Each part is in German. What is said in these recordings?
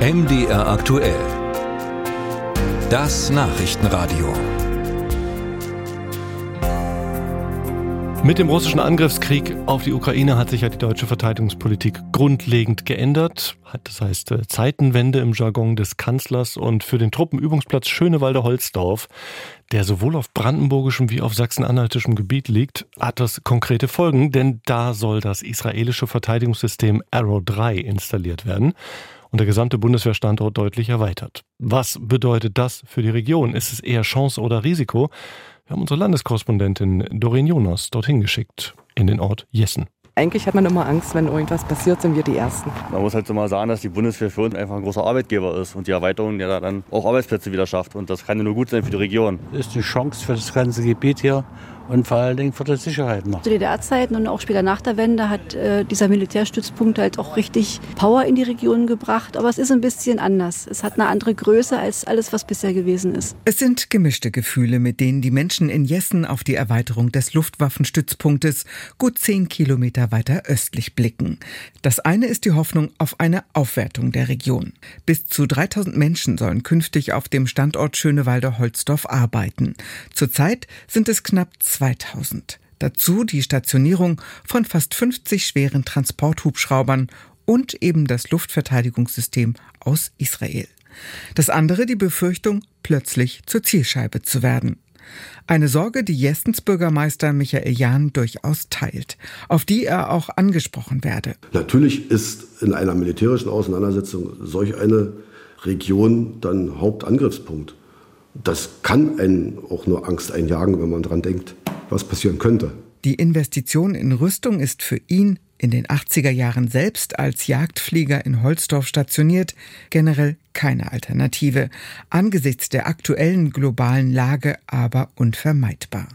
MDR aktuell. Das Nachrichtenradio. Mit dem russischen Angriffskrieg auf die Ukraine hat sich ja die deutsche Verteidigungspolitik grundlegend geändert. Das heißt äh, Zeitenwende im Jargon des Kanzlers und für den Truppenübungsplatz Schönewalder Holzdorf, der sowohl auf brandenburgischem wie auf sachsen-anhaltischem Gebiet liegt, hat das konkrete Folgen, denn da soll das israelische Verteidigungssystem Arrow 3 installiert werden und der gesamte Bundeswehrstandort deutlich erweitert. Was bedeutet das für die Region? Ist es eher Chance oder Risiko? Wir haben unsere Landeskorrespondentin Doreen Jonas dorthin geschickt, in den Ort Jessen. Eigentlich hat man immer Angst, wenn irgendwas passiert, sind wir die Ersten. Man muss halt so mal sagen, dass die Bundeswehr für uns einfach ein großer Arbeitgeber ist und die Erweiterung ja dann auch Arbeitsplätze wieder schafft. Und das kann ja nur gut sein für die Region. Das ist eine Chance für das ganze Gebiet hier und vor allen Dingen für die Sicherheit noch. Zu DDR-Zeiten und auch später nach der Wende hat äh, dieser Militärstützpunkt halt auch richtig Power in die Region gebracht. Aber es ist ein bisschen anders. Es hat eine andere Größe als alles, was bisher gewesen ist. Es sind gemischte Gefühle, mit denen die Menschen in Jessen auf die Erweiterung des Luftwaffenstützpunktes gut zehn Kilometer weiter östlich blicken. Das eine ist die Hoffnung auf eine Aufwertung der Region. Bis zu 3000 Menschen sollen künftig auf dem Standort Schönewalder-Holzdorf arbeiten. Zurzeit sind es knapp 2000. Dazu die Stationierung von fast 50 schweren Transporthubschraubern und eben das Luftverteidigungssystem aus Israel. Das andere die Befürchtung, plötzlich zur Zielscheibe zu werden. Eine Sorge, die Jessens Bürgermeister Michael Jahn durchaus teilt, auf die er auch angesprochen werde. Natürlich ist in einer militärischen Auseinandersetzung solch eine Region dann Hauptangriffspunkt. Das kann einen auch nur Angst einjagen, wenn man daran denkt, was passieren könnte. Die Investition in Rüstung ist für ihn in den 80er Jahren selbst als Jagdflieger in Holzdorf stationiert, generell keine Alternative, angesichts der aktuellen globalen Lage aber unvermeidbar.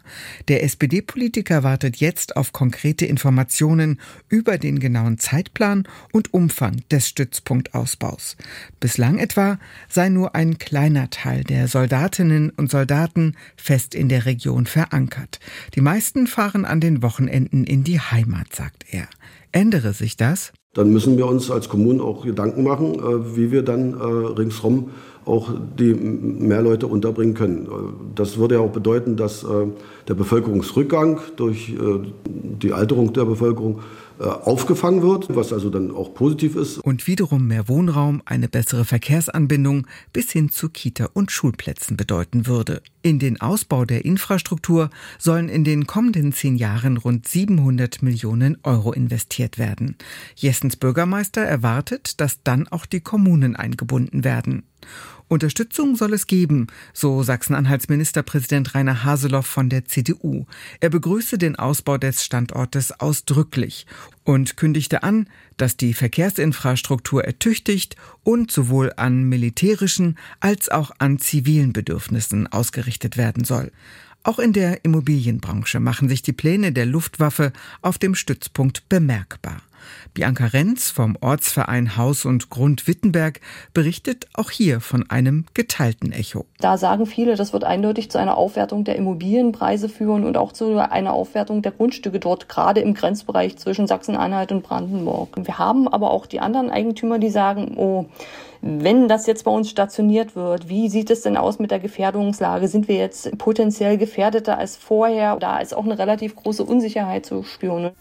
Der SPD-Politiker wartet jetzt auf konkrete Informationen über den genauen Zeitplan und Umfang des Stützpunktausbaus. Bislang etwa sei nur ein kleiner Teil der Soldatinnen und Soldaten fest in der Region verankert. Die meisten fahren an den Wochenenden in die Heimat, sagt er. Ändere sich das? Dann müssen wir uns als Kommunen auch Gedanken machen, äh, wie wir dann äh, ringsherum auch die mehr Leute unterbringen können. Äh, das würde ja auch bedeuten, dass der Bevölkerungsrückgang durch die Alterung der Bevölkerung aufgefangen wird, was also dann auch positiv ist. Und wiederum mehr Wohnraum, eine bessere Verkehrsanbindung bis hin zu Kita- und Schulplätzen bedeuten würde. In den Ausbau der Infrastruktur sollen in den kommenden zehn Jahren rund 700 Millionen Euro investiert werden. Jessens Bürgermeister erwartet, dass dann auch die Kommunen eingebunden werden. Unterstützung soll es geben, so Sachsen-Anhalts Ministerpräsident Rainer Haseloff von der CDU. Er begrüße den Ausbau des Standortes ausdrücklich und kündigte an, dass die Verkehrsinfrastruktur ertüchtigt und sowohl an militärischen als auch an zivilen Bedürfnissen ausgerichtet werden soll. Auch in der Immobilienbranche machen sich die Pläne der Luftwaffe auf dem Stützpunkt bemerkbar. Bianca Renz vom Ortsverein Haus und Grund Wittenberg berichtet auch hier von einem geteilten Echo. Da sagen viele, das wird eindeutig zu einer Aufwertung der Immobilienpreise führen und auch zu einer Aufwertung der Grundstücke dort, gerade im Grenzbereich zwischen Sachsen-Anhalt und Brandenburg. Wir haben aber auch die anderen Eigentümer, die sagen, oh, wenn das jetzt bei uns stationiert wird, wie sieht es denn aus mit der Gefährdungslage? Sind wir jetzt potenziell gefährdeter als vorher? Da ist auch eine relativ große Unsicherheit zu spüren.